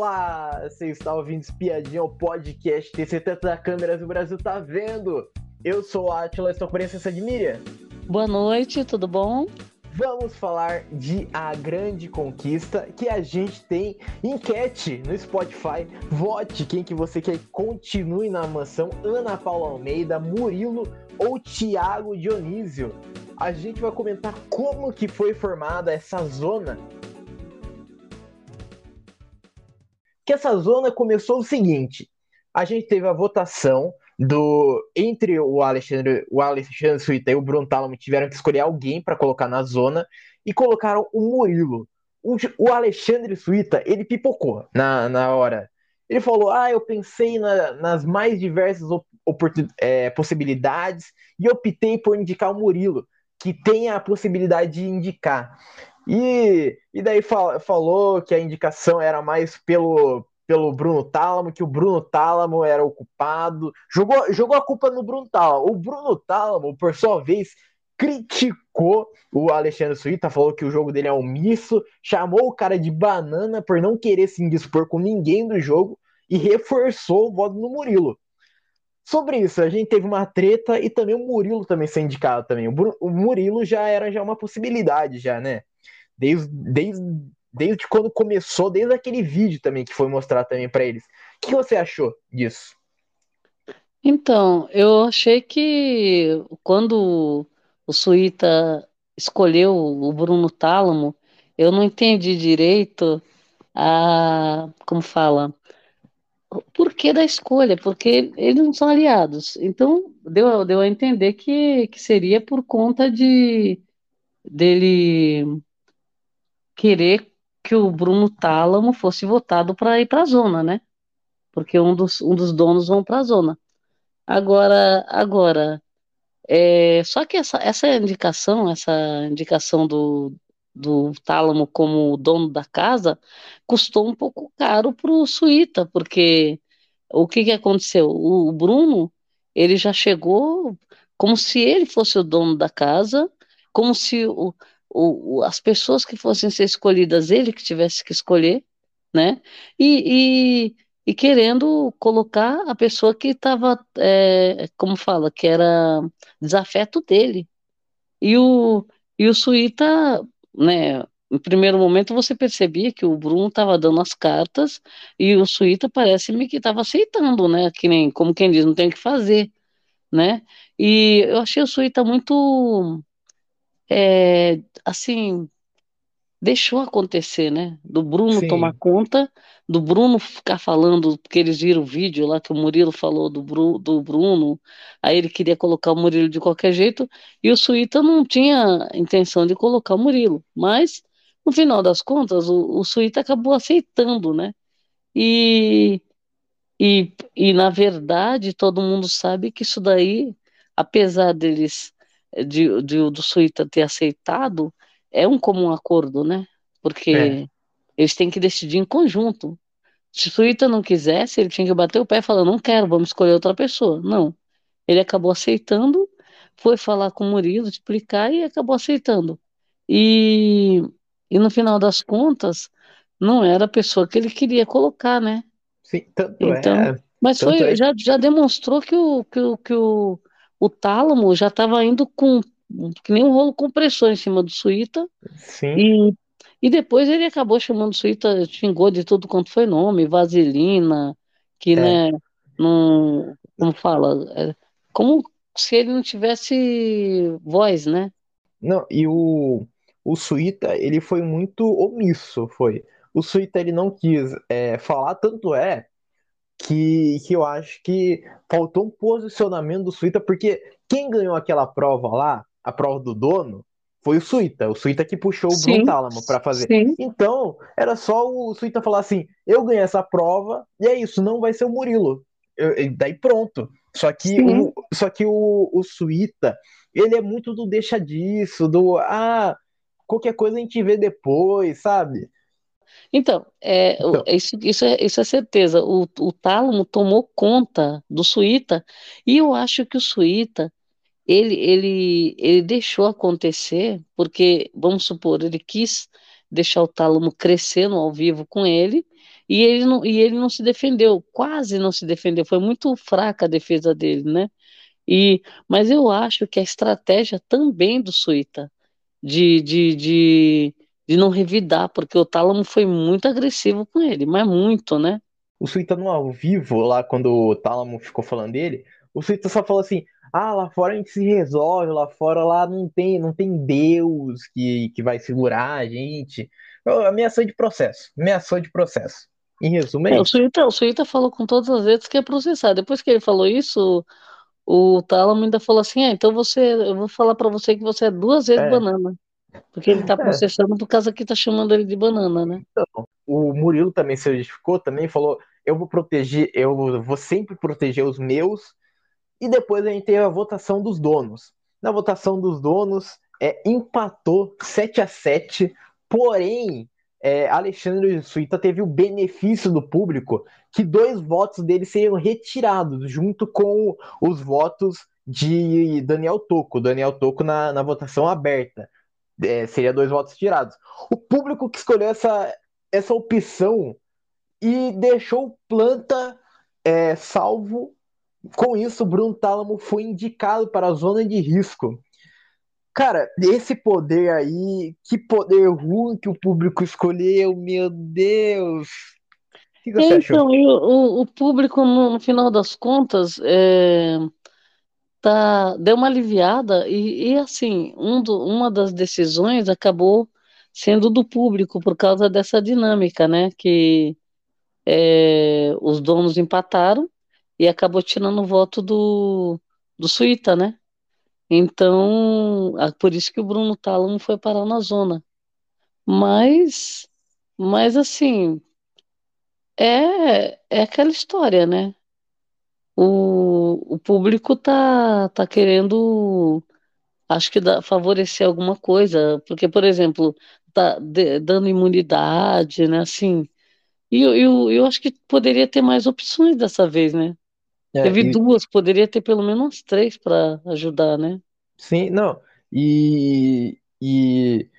Olá, você está ouvindo Espiadinha, o podcast TC da Câmeras do Brasil tá vendo. Eu sou o Atila, estou com a presença de Miriam. Boa noite, tudo bom? Vamos falar de A Grande Conquista, que a gente tem enquete no Spotify. Vote quem que você quer que continue na mansão, Ana Paula Almeida, Murilo ou Thiago Dionísio. A gente vai comentar como que foi formada essa zona que essa zona começou o seguinte: a gente teve a votação do entre o Alexandre, o Alexandre Suíta e o Bruno Talamo tiveram que escolher alguém para colocar na zona e colocaram o Murilo. O, o Alexandre Suíta, ele pipocou na, na hora. Ele falou: Ah, eu pensei na, nas mais diversas é, possibilidades e optei por indicar o Murilo, que tem a possibilidade de indicar. E, e daí fal, falou que a indicação era mais pelo, pelo Bruno Tálamo, que o Bruno Tálamo era o culpado. Jogou, jogou a culpa no Bruno Tálamo. O Bruno Tálamo, por sua vez, criticou o Alexandre Suíta, falou que o jogo dele é omisso, chamou o cara de banana por não querer se indispor com ninguém do jogo e reforçou o voto no Murilo. Sobre isso, a gente teve uma treta e também o Murilo também ser indicado também. O, o Murilo já era já uma possibilidade já, né? Desde, desde, desde quando começou, desde aquele vídeo também que foi mostrar também para eles. O que você achou disso? Então, eu achei que quando o Suíta escolheu o Bruno Tálamo, eu não entendi direito a, como fala, o porquê da escolha, porque eles não são aliados. Então, deu, deu a entender que, que seria por conta de dele querer que o Bruno Tálamo fosse votado para ir para a zona, né? Porque um dos, um dos donos vão para a zona. Agora, agora, é, só que essa, essa indicação, essa indicação do, do Tálamo como dono da casa, custou um pouco caro para o Suíta, porque o que, que aconteceu? O, o Bruno, ele já chegou como se ele fosse o dono da casa, como se o, o, as pessoas que fossem ser escolhidas, ele que tivesse que escolher, né? E, e, e querendo colocar a pessoa que estava, é, como fala, que era desafeto dele. E o, e o Suíta, né? Em primeiro momento você percebia que o Bruno estava dando as cartas e o Suíta parece-me que estava aceitando, né? Que nem, como quem diz, não tem o que fazer, né? E eu achei o Suíta muito é, assim, deixou acontecer, né? Do Bruno Sim. tomar conta, do Bruno ficar falando, porque eles viram o vídeo lá que o Murilo falou do, Bru, do Bruno, aí ele queria colocar o Murilo de qualquer jeito, e o Suíta não tinha intenção de colocar o Murilo, mas no final das contas o, o Suíta acabou aceitando, né? E, e, e na verdade todo mundo sabe que isso daí, apesar deles de, de, do Suíta ter aceitado é um comum acordo, né? Porque é. eles têm que decidir em conjunto. Se o Suíta não quisesse, ele tinha que bater o pé e falar: não quero, vamos escolher outra pessoa. Não. Ele acabou aceitando, foi falar com o Murilo, explicar e acabou aceitando. E, e no final das contas, não era a pessoa que ele queria colocar, né? Sim, tanto então, é. Mas foi, é. já, já demonstrou que o, que o, que o o tálamo já estava indo com que nem um rolo compressor em cima do Suíta. Sim. E, e depois ele acabou chamando o Suíta, xingou de tudo quanto foi nome, vaselina, que, é. né, não, como fala, é, como se ele não tivesse voz, né? Não, e o, o Suíta, ele foi muito omisso, foi. O Suíta, ele não quis é, falar, tanto é que, que eu acho que faltou um posicionamento do Suíta, porque quem ganhou aquela prova lá, a prova do dono, foi o Suíta. O Suíta que puxou o Bruno Tálamo para fazer. Sim. Então, era só o Suíta falar assim: eu ganhei essa prova, e é isso, não vai ser o Murilo. Eu, daí pronto. Só que, o, só que o, o Suíta, ele é muito do deixa disso, do ah, qualquer coisa a gente vê depois, sabe? Então, é, então. Isso, isso, é, isso é certeza. O, o Tálamo tomou conta do Suíta, e eu acho que o Suíta ele, ele, ele deixou acontecer, porque, vamos supor, ele quis deixar o Tálamo crescendo ao vivo com ele, e ele não, e ele não se defendeu, quase não se defendeu, foi muito fraca a defesa dele, né? E, mas eu acho que a estratégia também do Suíta de, de, de, de não revidar, porque o Tálamo foi muito agressivo com ele, mas muito, né? O Suíta no ao vivo, lá quando o Tálamo ficou falando dele, o Suíta só falou assim: ah, lá fora a gente se resolve, lá fora lá não tem, não tem Deus que, que vai segurar a gente. Ameaçou de processo, ameaçou de processo. Em resumo, é, é o Suíta, o Suíta falou com todas as letras que ia processar. Depois que ele falou isso, o Tálamo ainda falou assim: ah, então você, eu vou falar para você que você é duas vezes é. banana. Porque ele tá é. processando é. por causa que tá chamando ele de banana, né? Então, o Murilo também se justificou, também falou: eu vou proteger, eu vou sempre proteger os meus. E depois a gente teve a votação dos donos. Na votação dos donos, é, empatou 7 a 7 porém é, Alexandre Suíta teve o benefício do público que dois votos dele seriam retirados, junto com os votos de Daniel Toco. Daniel Toco na, na votação aberta. É, seria dois votos tirados. O público que escolheu essa, essa opção e deixou Planta é, salvo. Com isso, Bruno Tálamo foi indicado para a zona de risco. Cara, esse poder aí, que poder ruim que o público escolheu, meu Deus. O que você então, achou? o, o público, no, no, final das contas, é, tá, deu uma aliviada e, e assim, um do, uma das decisões acabou sendo do público por causa dessa dinâmica, né? Que é, os donos empataram e acabou tirando o voto do, do Suíta, né? Então, por isso que o Bruno Tálamo foi parar na zona. Mas, mas assim, é, é aquela história, né? O, o público tá, tá querendo, acho que dá, favorecer alguma coisa, porque, por exemplo, tá de, dando imunidade, né? Assim, e eu, eu, eu acho que poderia ter mais opções dessa vez, né? É, Teve e... duas, poderia ter pelo menos três para ajudar, né? Sim, não. E, e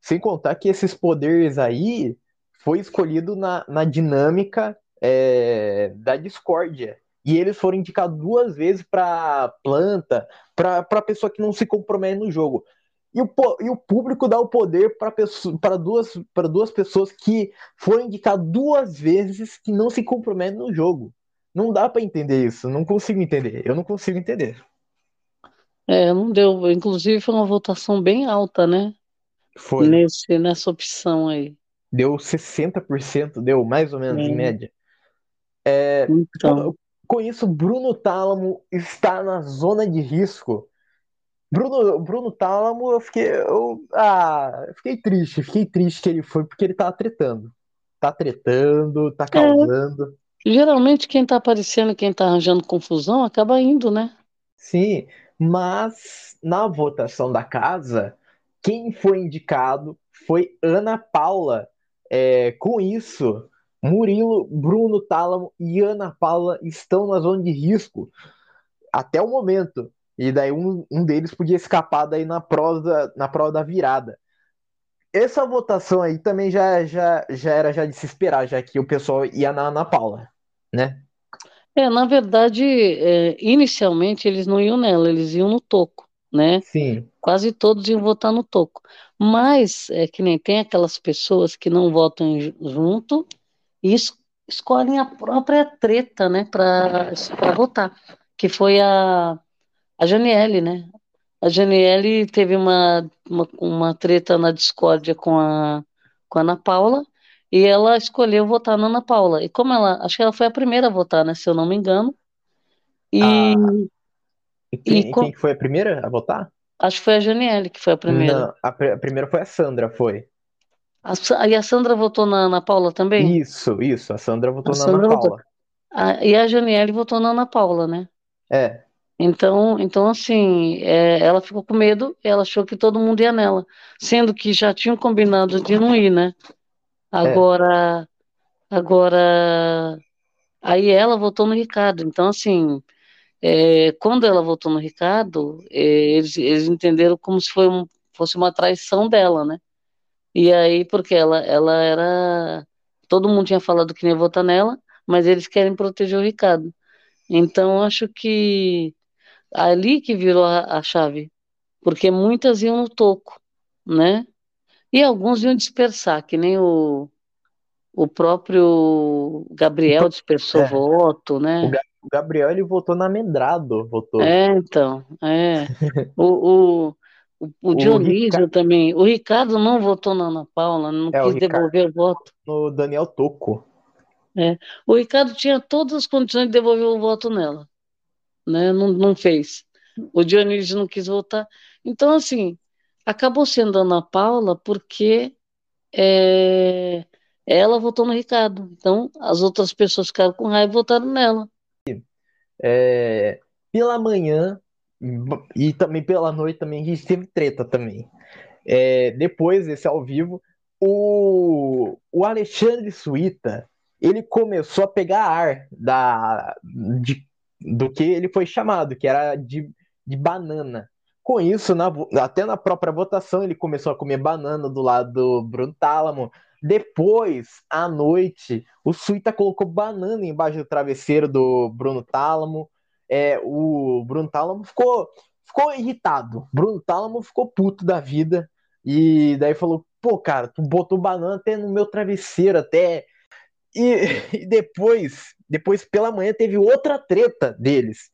sem contar que esses poderes aí foi escolhido na, na dinâmica é, da discórdia. E eles foram indicados duas vezes para planta, para pessoa que não se compromete no jogo. E o, e o público dá o poder para duas, duas pessoas que foram indicadas duas vezes que não se comprometem no jogo. Não dá para entender isso. Não consigo entender. Eu não consigo entender. É, não deu. Inclusive foi uma votação bem alta, né? Foi. Nesse, nessa opção aí. Deu 60%, deu mais ou menos é. em média. É, então. Com isso, Bruno Tálamo está na zona de risco Bruno, Bruno Tálamo, eu fiquei. Eu, ah, eu fiquei triste, fiquei triste que ele foi, porque ele tá tretando. Tá tretando, tá é. causando. É, geralmente quem tá aparecendo, quem tá arranjando confusão, acaba indo, né? Sim, mas na votação da casa, quem foi indicado foi Ana Paula. É, com isso, Murilo, Bruno Tálamo e Ana Paula estão na zona de risco até o momento. E daí um, um deles podia escapar daí na prova, na prova da virada. Essa votação aí também já, já, já era já de se esperar, já que o pessoal ia na Ana Paula, né? É, na verdade, é, inicialmente eles não iam nela, eles iam no Toco, né? Sim. Quase todos iam votar no Toco. Mas é que nem tem aquelas pessoas que não votam junto e es escolhem a própria treta, né, para votar. Que foi a a Janiele, né? A Janiele teve uma, uma, uma treta na discórdia com a, com a Ana Paula e ela escolheu votar na Ana Paula. E como ela, acho que ela foi a primeira a votar, né? Se eu não me engano. E, ah, e quem, e com, quem foi a primeira a votar? Acho que foi a Janiele que foi a primeira. Não, a, a primeira foi a Sandra, foi. A, e a Sandra votou na Ana Paula também? Isso, isso. A Sandra votou a na Sandra Ana Paula. A, e a Janiele votou na Ana Paula, né? É. Então, então assim, é, ela ficou com medo, ela achou que todo mundo ia nela, sendo que já tinham combinado de não ir, né? Agora, é. agora, aí ela votou no Ricardo. Então, assim, é, quando ela votou no Ricardo, é, eles, eles entenderam como se um, fosse uma traição dela, né? E aí, porque ela, ela era. Todo mundo tinha falado que ia votar nela, mas eles querem proteger o Ricardo. Então, acho que ali que virou a, a chave, porque muitas iam no toco, né? E alguns iam dispersar, que nem o, o próprio Gabriel dispersou É. voto, né? O Gabriel, ele votou na Medrado, votou. É, então, é. O, o, o, o O Dionísio também. O Ricardo não votou na Ana Paula, não É, o quis Ricardo. devolver o voto. No Daniel Toco. O Ricardo tinha todas as condições de devolver o voto nela, né? Não, não fez. O Dionísio não quis votar. Então, assim, acabou sendo a Ana Paula porque é, ela votou no Ricardo. Então, as outras pessoas ficaram com raiva e votaram nela. É, pela manhã e também pela noite também a gente teve treta também. É, depois desse ao vivo, o, o Alexandre Suíta ele começou a pegar ar da, de, do que ele foi chamado, que era de, de banana. Com isso, na, até na própria votação, ele começou a comer banana do lado do Bruno Tálamo. Depois, à noite, o Suíta colocou banana embaixo do travesseiro do Bruno Tálamo. É, o Bruno Tálamo ficou, ficou irritado. Bruno Tálamo ficou puto da vida. E daí falou: pô, cara, tu botou banana até no meu travesseiro, até. E, e depois, depois pela manhã, teve outra treta deles.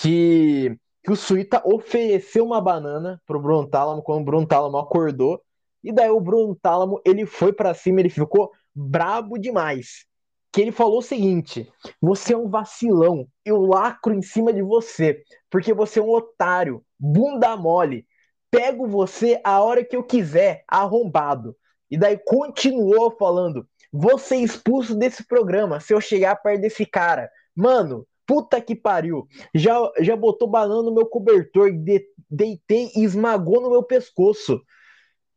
Que, que o Suíta ofereceu uma banana pro Bruno Tálamo quando o Bruno Tálamo acordou. E daí o Bruno Tálamo, ele foi para cima, ele ficou brabo demais. Que ele falou o seguinte: você é um vacilão, eu lacro em cima de você, porque você é um otário, bunda mole. Pego você a hora que eu quiser, arrombado. E daí continuou falando: você é expulso desse programa se eu chegar perto desse cara. Mano, puta que pariu. Já, já botou banana no meu cobertor, de, deitei e esmagou no meu pescoço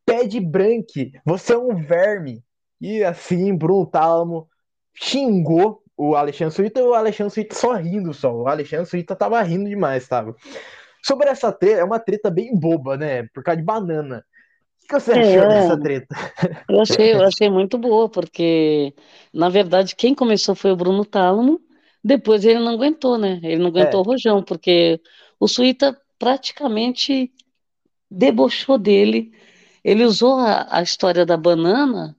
pé de branque, você é um verme. E assim, Bruno xingou o Alexandre Suíta e o Alexandre Suíta só rindo só. O Alexandre Suíta tava rindo demais, tava. Sobre essa treta, é uma treta bem boba, né? Por causa de banana. O que você achou É. dessa treta? Eu achei, eu achei muito boa, porque, na verdade, quem começou foi o Bruno Tálamo, depois ele não aguentou, né? Ele não aguentou É. o rojão, porque o Suíta praticamente debochou dele. Ele usou a, a história da banana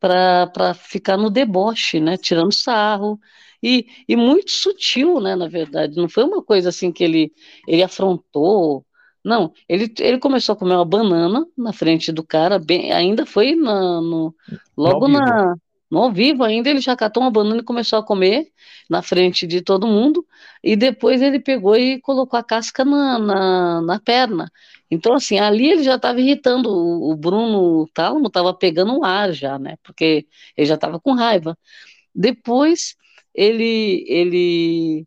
para ficar no deboche, né? Tirando sarro. E, e muito sutil, né? Na verdade, não foi uma coisa assim que ele, ele afrontou. Não, ele, ele começou a comer uma banana na frente do cara, bem, ainda foi na, no, logo na, no ao vivo, ainda ele já catou uma banana e começou a comer na frente de todo mundo, e depois ele pegou e colocou a casca na, na, na perna. Então, assim, ali ele já estava irritando, o, o Bruno Tálamo estava pegando um ar já, né? Porque ele já estava com raiva. Depois ele, ele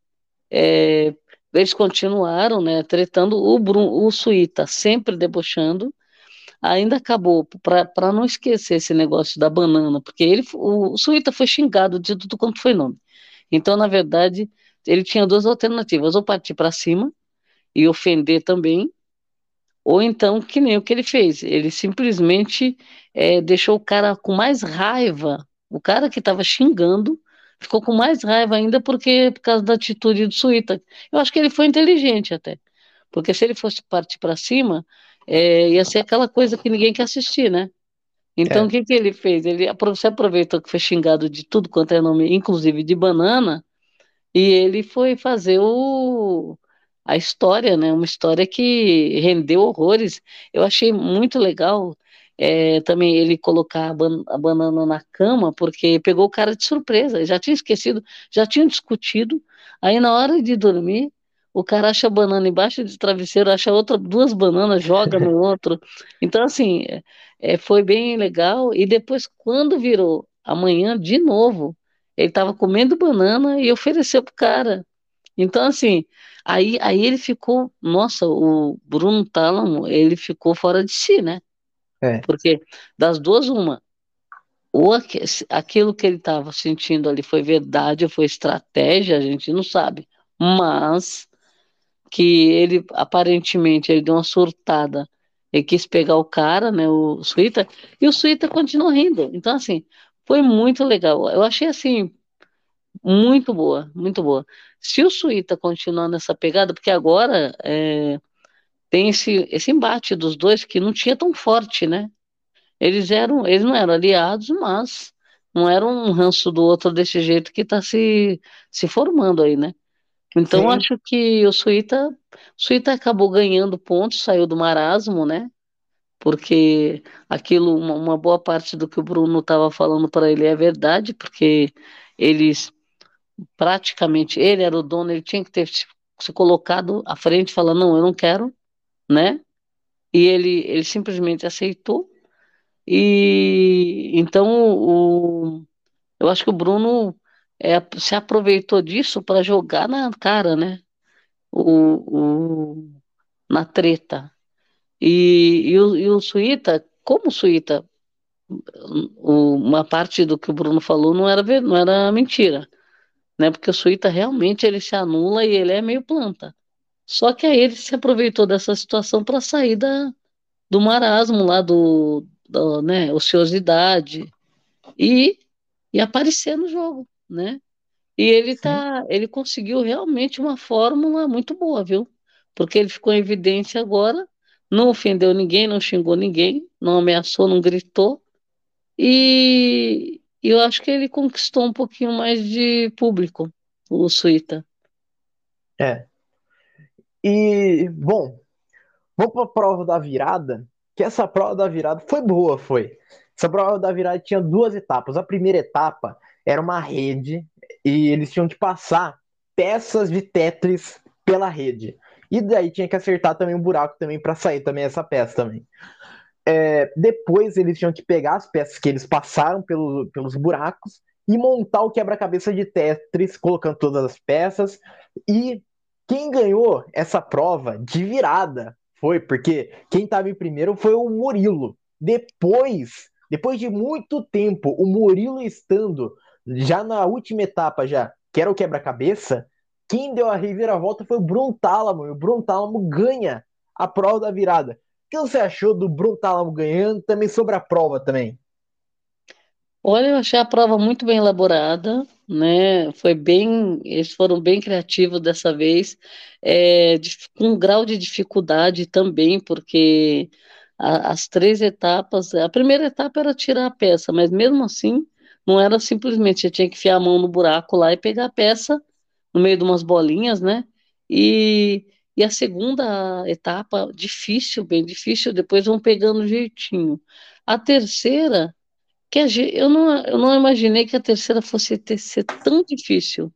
é, eles continuaram, né, tretando o Bruno, o Suíta sempre debochando, ainda acabou, para não esquecer esse negócio da banana, porque ele, o, o Suíta foi xingado de tudo quanto foi nome. Então, na verdade, ele tinha duas alternativas, ou partir para cima e ofender também, ou então, que nem o que ele fez, ele simplesmente é, deixou o cara com mais raiva, o cara que estava xingando, ficou com mais raiva ainda porque por causa da atitude do Suíta. Eu acho que ele foi inteligente até, porque se ele fosse partir para cima, é, ia ser aquela coisa que ninguém quer assistir, né? Então, É. o que, que ele fez? Ele se aproveitou que foi xingado de tudo quanto é nome, inclusive de banana, e ele foi fazer o, a história, né? Uma história que rendeu horrores. Eu achei muito legal é, também ele colocar a, ban- a banana na cama, porque pegou o cara de surpresa. Já tinha esquecido, já tinham discutido. Aí, na hora de dormir, o cara acha banana embaixo do travesseiro, acha outra, duas bananas, joga no outro. Então, assim, é, é, foi bem legal. E depois, quando virou amanhã, de novo, ele estava comendo banana e ofereceu pro cara. Então, assim, aí, aí ele ficou, nossa, o Bruno Tálamo, ele ficou fora de si, né? É. Porque das duas, uma, ou aquilo que ele estava sentindo ali foi verdade ou foi estratégia, a gente não sabe. Mas que ele, aparentemente, ele deu uma surtada ele quis pegar o cara, né, o Suíta, e o Suíta continuou rindo. Então, assim, foi muito legal. Eu achei, assim, muito boa, muito boa. Se o Suíta continuar nessa pegada, porque agora é, tem esse, esse embate dos dois que não tinha tão forte, né? Eles eram, eles não eram aliados, mas não era um ranço do outro desse jeito que está se, se formando aí, né? Então, Sim. acho que o Suíta, o Suíta acabou ganhando pontos, saiu do marasmo, né? Porque aquilo, uma, uma boa parte do que o Bruno estava falando para ele é verdade, porque eles praticamente, ele era o dono, ele tinha que ter se, se colocado à frente, falando, não, eu não quero, né? E ele, ele simplesmente aceitou. E então o, eu acho que o Bruno é, se aproveitou disso para jogar na cara, né? O, o, na treta. E, e, o, e o Suíta, como o Suíta, uma parte do que o Bruno falou não era, não era mentira, né? Porque o Suíta realmente ele se anula e ele é meio planta. Só que aí ele se aproveitou dessa situação para sair da, do marasmo lá do, do, né, ociosidade e, e aparecer no jogo, né? E ele Sim. tá, ele conseguiu realmente uma fórmula muito boa, viu? Porque ele ficou em evidência agora, não ofendeu ninguém, não xingou ninguém, não ameaçou, não gritou, e e eu acho que ele conquistou um pouquinho mais de público, o Suíta. É. E, bom, vamos para a prova da virada, que essa prova da virada foi boa, foi. Essa prova da virada tinha duas etapas. A primeira etapa era uma rede e eles tinham que passar peças de Tetris pela rede. E daí tinha que acertar também um buraco também para sair também essa peça também. É, depois eles tinham que pegar as peças que eles passaram pelo, pelos buracos e montar o quebra-cabeça de Tetris, colocando todas as peças. E quem ganhou essa prova de virada foi porque quem estava em primeiro foi o Murilo. Depois, depois de muito tempo, o Murilo estando já na última etapa já, que era o quebra-cabeça, quem deu a reviravolta foi o Bruno Tálamo. E o Bruno Tálamo ganha a prova da virada. O que você achou do Bruno Tálamo ganhando? Também sobre a prova também. Olha, eu achei a prova muito bem elaborada, né? Foi bem, eles foram bem criativos dessa vez, é, com um grau de dificuldade também, porque a- as três etapas, a primeira etapa era tirar a peça, mas mesmo assim, não era simplesmente, você tinha que enfiar a mão no buraco lá e pegar a peça no meio de umas bolinhas, né? E, e a segunda etapa, difícil, bem difícil, depois vão pegando jeitinho. A terceira que a eu não, eu não imaginei que a terceira fosse ter, ser tão difícil.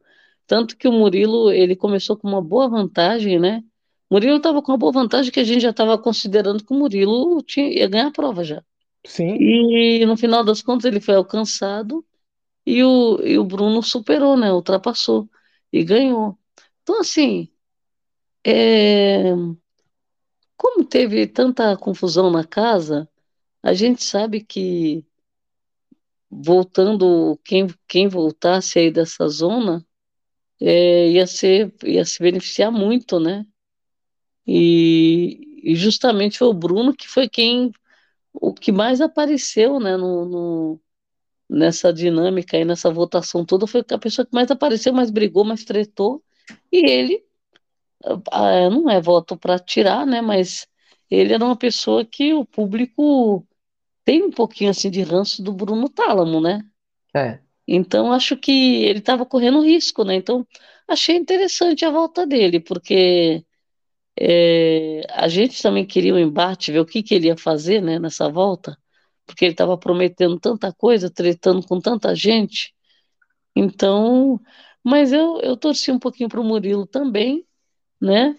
Tanto que o Murilo, ele começou com uma boa vantagem, né? Murilo estava com uma boa vantagem que a gente já estava considerando que o Murilo tinha, ia ganhar a prova já. Sim, E no final das contas ele foi alcançado e o, e o Bruno superou, né? Ultrapassou e ganhou. Então, assim, é, como teve tanta confusão na casa, a gente sabe que voltando, quem, quem voltasse aí dessa zona, é, ia ser, ia se beneficiar muito, né? E, e justamente foi o Bruno que foi quem, o que mais apareceu, né, no, no- nessa dinâmica aí, nessa votação toda, foi a pessoa que mais apareceu, mais brigou, mais tretou, e ele, ah, não é voto para tirar, né, mas ele era uma pessoa que o público tem um pouquinho assim de ranço do Bruno Tálamo, né? é. Então, acho que ele estava correndo risco, né? Então, achei interessante a volta dele, porque é, a gente também queria o embate, ver o que, que ele ia fazer, né, nessa volta, porque ele estava prometendo tanta coisa, tretando com tanta gente. Então, mas eu, eu torci um pouquinho para o Murilo também, né?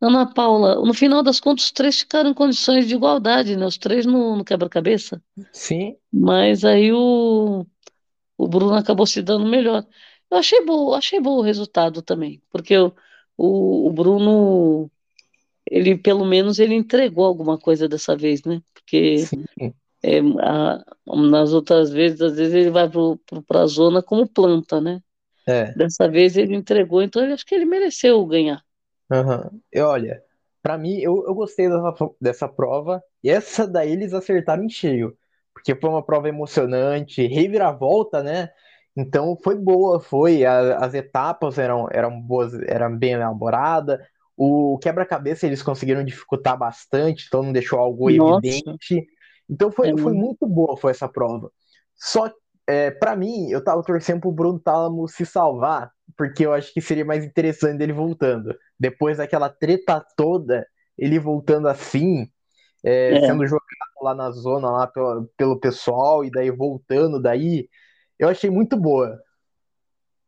Ana Paula, no final das contas, os três ficaram em condições de igualdade, né? Os três no, no quebra-cabeça. Sim, Mas aí o O Bruno acabou se dando melhor. Eu achei bom, achei bom o resultado também, porque o, o, o Bruno, ele pelo menos ele entregou alguma coisa dessa vez, né? Porque é, a- nas outras vezes, às vezes ele vai para a zona como planta, né? é. Dessa vez ele entregou, então eu acho que ele mereceu ganhar. Aham. E olha. para mim, eu, eu gostei dessa, dessa prova. E essa daí eles acertaram em cheio. Porque foi uma prova emocionante, reviravolta, né? Então foi boa, foi. A, as etapas eram, eram boas, eram bem elaboradas. O quebra-cabeça eles conseguiram dificultar bastante, então não deixou algo Nossa. evidente. Então foi, é foi muito boa foi essa prova. Só é, para mim, eu tava torcendo pro Bruno Tálamo se salvar, porque eu acho que seria mais interessante ele voltando. Depois daquela treta toda, ele voltando assim, é, é. sendo jogado lá na zona lá pelo, pelo pessoal, e daí voltando daí, eu achei muito boa.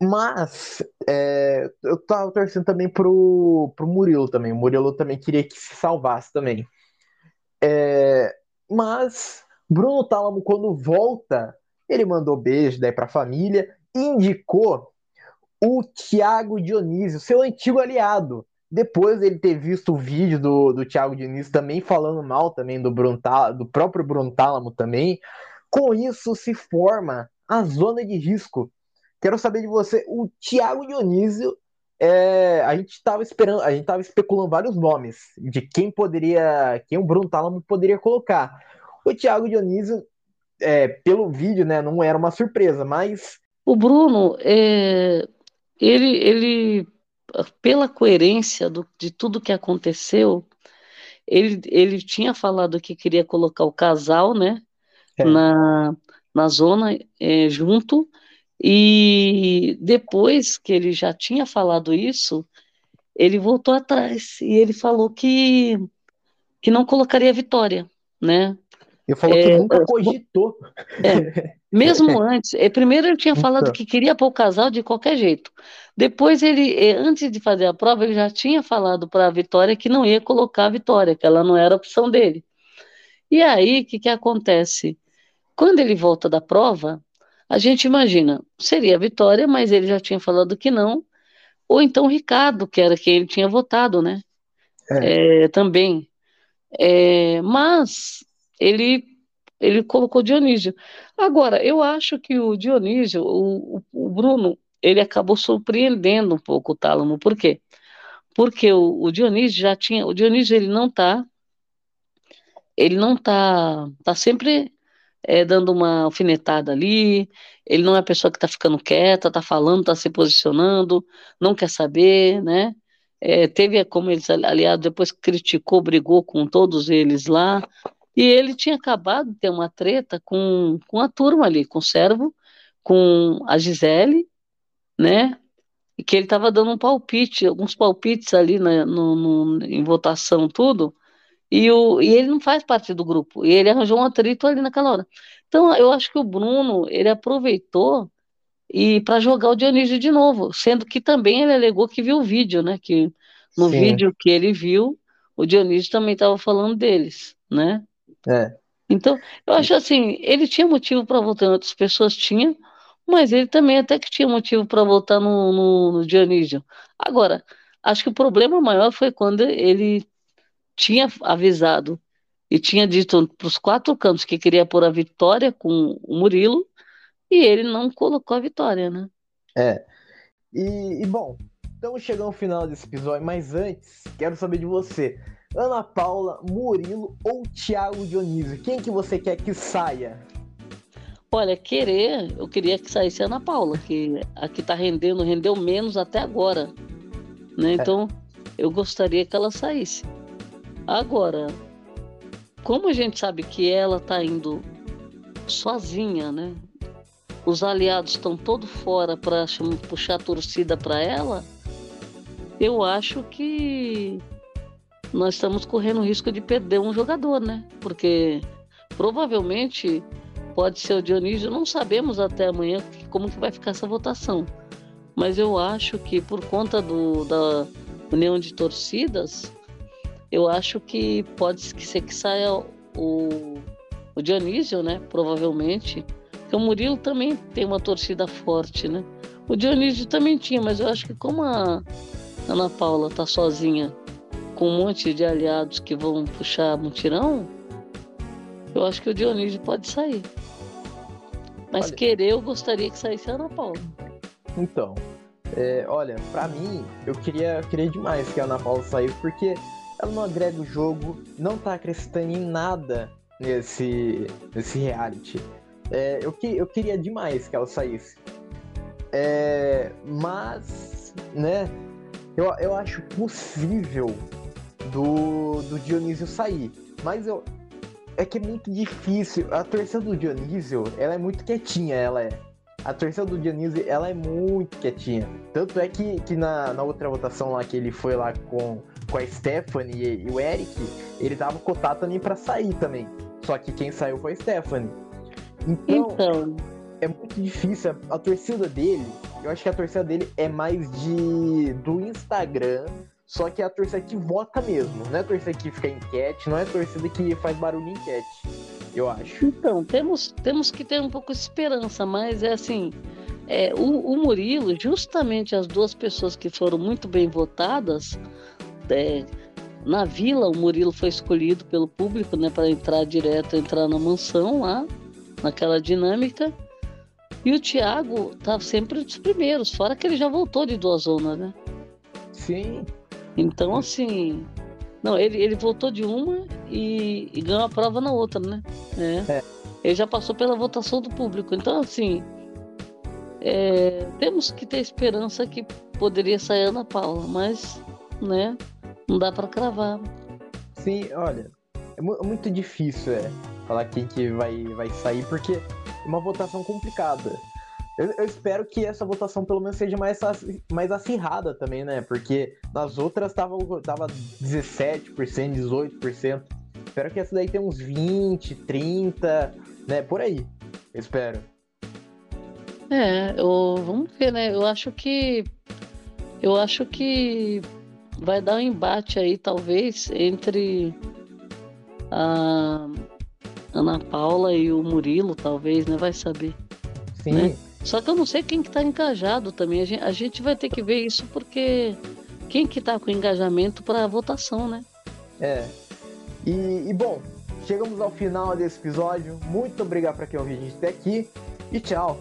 Mas é, eu tava torcendo também pro, pro Murilo também. O Murilo também queria que se salvasse também. É, mas Bruno Tálamo, quando volta, ele mandou beijo daí pra família, indicou o Thiago Dionísio, seu antigo aliado. Depois ele ter visto o vídeo do, do Thiago Dionísio também falando mal também do, Bruntal, do próprio Bruno Tálamo também. Com isso se forma a zona de risco. Quero saber de você, o Thiago Dionísio, é, a gente estava esperando, a gente estava especulando vários nomes de quem poderia, quem o Bruno Tálamo poderia colocar. O Thiago Dionísio, é, pelo vídeo, né, não era uma surpresa, mas o Bruno, é, ele, ele, pela coerência do, de tudo que aconteceu, ele, ele tinha falado que queria colocar o casal, né, é. na, na zona é, junto, e depois que ele já tinha falado isso, ele voltou atrás e ele falou que, que não colocaria a vitória, né? Ele falou é, que nunca cogitou. É, mesmo antes, é, primeiro ele tinha falado então. que queria pôr o casal de qualquer jeito. Depois ele, é, antes de fazer a prova, ele já tinha falado para a Vitória que não ia colocar a Vitória, que ela não era opção dele. E aí, o que, que acontece? Quando ele volta da prova, a gente imagina, seria a Vitória, mas ele já tinha falado que não, ou então o Ricardo, que era quem ele tinha votado, né? É. É, também. É, mas ele, ele colocou Dionísio. Agora, eu acho que o Dionísio, o, o Bruno, ele acabou surpreendendo um pouco o Tálamo. Por quê? Porque o, o Dionísio já tinha. O Dionísio ele não está. Ele não está. Está sempre é, dando uma alfinetada ali. Ele não é a pessoa que está ficando quieta, está falando, está se posicionando, não quer saber, né? É, teve como eles aliados, depois criticou, brigou com todos eles lá, e ele tinha acabado de ter uma treta com, com a turma ali, com o Servo, com a Gisele, né? E que ele estava dando um palpite, alguns palpites ali na, no, no, em votação, tudo, e, o, e ele não faz parte do grupo, e ele arranjou um atrito ali naquela hora. Então, eu acho que o Bruno, ele aproveitou e para jogar o Dionísio de novo, sendo que também ele alegou que viu o vídeo, né? Que no Sim. vídeo que ele viu, o Dionísio também estava falando deles, né? É. Então, eu acho assim, ele tinha motivo para votar, outras pessoas tinham, mas ele também até que tinha motivo para votar no, no, no, Dionísio. Agora, acho que o problema maior foi quando ele tinha avisado e tinha dito para os quatro cantos que queria pôr a vitória com o Murilo, e ele não colocou a vitória, né? É. E, e bom, estamos chegando ao final desse episódio, mas antes, quero saber de você. Ana Paula, Murilo ou Thiago Dionísio? Quem que você quer que saia? Olha, querer, eu queria que saísse a Ana Paula, que a que tá rendendo, rendeu menos até agora. Né? É. Então, eu gostaria que ela saísse. Agora, como a gente sabe que ela tá indo sozinha, né? Os aliados estão todos fora para puxar a torcida para ela. Eu acho que nós estamos correndo o risco de perder um jogador, né? Porque provavelmente pode ser o Dionísio, não sabemos até amanhã como que vai ficar essa votação. Mas eu acho que por conta do, da união de torcidas, eu acho que pode ser que saia o, o Dionísio, né? Provavelmente. Porque o Murilo também tem uma torcida forte, né? O Dionísio também tinha, mas eu acho que como a Ana Paula tá sozinha com um monte de aliados que vão puxar mutirão, eu acho que o Dionísio pode sair. Mas olha, querer, eu gostaria que saísse a Ana Paula. Então, é, olha, para mim, eu queria, queria demais que a Ana Paula saísse, porque ela não agrega o jogo, não tá acrescentando em nada nesse, nesse reality. É, eu, que, eu queria demais que ela saísse. É, mas, né, eu, eu acho possível do, do Dionísio sair. Mas eu, é que é muito difícil. A torcida do Dionísio, ela é muito quietinha, ela é. A torcida do Dionísio, ela é muito quietinha. Tanto é que, que na, na outra votação lá que ele foi lá com, com a Stephanie e, o Eric, ele tava cotado também para sair também. Só que quem saiu foi a Stephanie. Então, então, é muito difícil. A, a torcida dele, eu acho que a torcida dele é mais de do Instagram só que é a torcida que vota mesmo, não é a torcida que fica em enquete, não é a torcida que faz barulho em enquete, eu acho. Então, temos, temos que ter um pouco de esperança, mas é assim, é, o, o Murilo, justamente as duas pessoas que foram muito bem votadas, é, na vila o Murilo foi escolhido pelo público, né, para entrar direto, entrar na mansão lá, naquela dinâmica. E o Thiago tá sempre entre os primeiros, fora que ele já voltou de duas zonas, né? Sim. Então, assim. Não, ele, ele voltou de uma e, e ganhou a prova na outra, né? É. é. Ele já passou pela votação do público. Então, assim. É, temos que ter esperança que poderia sair Ana Paula, mas, né? Não dá para cravar. Sim, olha. É, é muito difícil, é, falar quem que vai, vai sair, porque é uma votação complicada. Eu, eu, espero que essa votação pelo menos seja mais, mais acirrada também, né? Porque nas outras tava, tava 17%, 18%. Espero que essa daí tenha uns 20, 30, né? Por aí. Eu espero. É, eu, vamos ver, né? Eu acho que. Eu acho que vai dar um embate aí, talvez, entre a Ana Paula e o Murilo, talvez, né? Vai saber. Sim. Né? Só que eu não sei quem que tá engajado também. A gente, a gente vai ter que ver isso porque quem que tá com engajamento para votação, né? É. E, e, bom, chegamos ao final desse episódio. Muito obrigado para quem ouviu a gente até aqui e tchau.